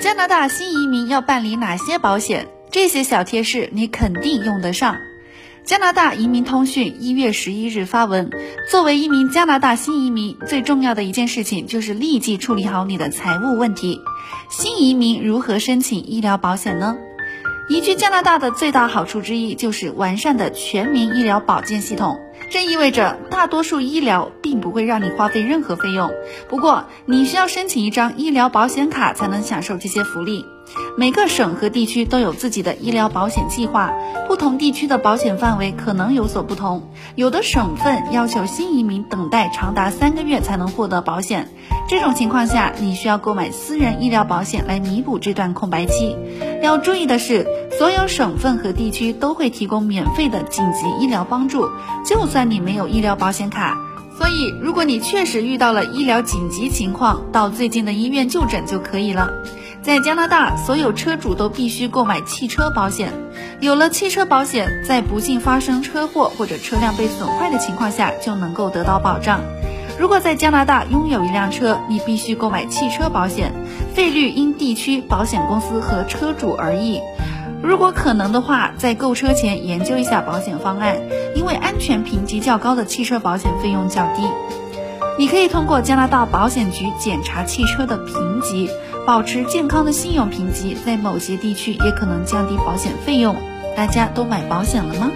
加拿大新移民要办理哪些保险？这些小贴士你肯定用得上。加拿大移民通讯一月十一日发文，作为一名加拿大新移民，最重要的一件事情就是立即处理好你的财务问题。新移民如何申请医疗保险呢？移居加拿大的最大好处之一就是完善的全民医疗保健系统。这意味着大多数医疗并不会让你花费任何费用，不过你需要申请一张医疗保险卡才能享受这些福利。每个省和地区都有自己的医疗保险计划，不同地区的保险范围可能有所不同。有的省份要求新移民等待长达三个月才能获得保险，这种情况下你需要购买私人医疗保险来弥补这段空白期。要注意的是，所有省份和地区都会提供免费的紧急医疗帮助，就算你没有医疗保险卡。所以，如果你确实遇到了医疗紧急情况，到最近的医院就诊就可以了。在加拿大，所有车主都必须购买汽车保险。有了汽车保险，在不幸发生车祸或者车辆被损坏的情况下，就能够得到保障。如果在加拿大拥有一辆车，你必须购买汽车保险，费率因地区、保险公司和车主而异。如果可能的话，在购车前研究一下保险方案，因为安全评级较高的汽车保险费用较低。你可以通过加拿大保险局检查汽车的评级。保持健康的信用评级，在某些地区也可能降低保险费用。大家都买保险了吗？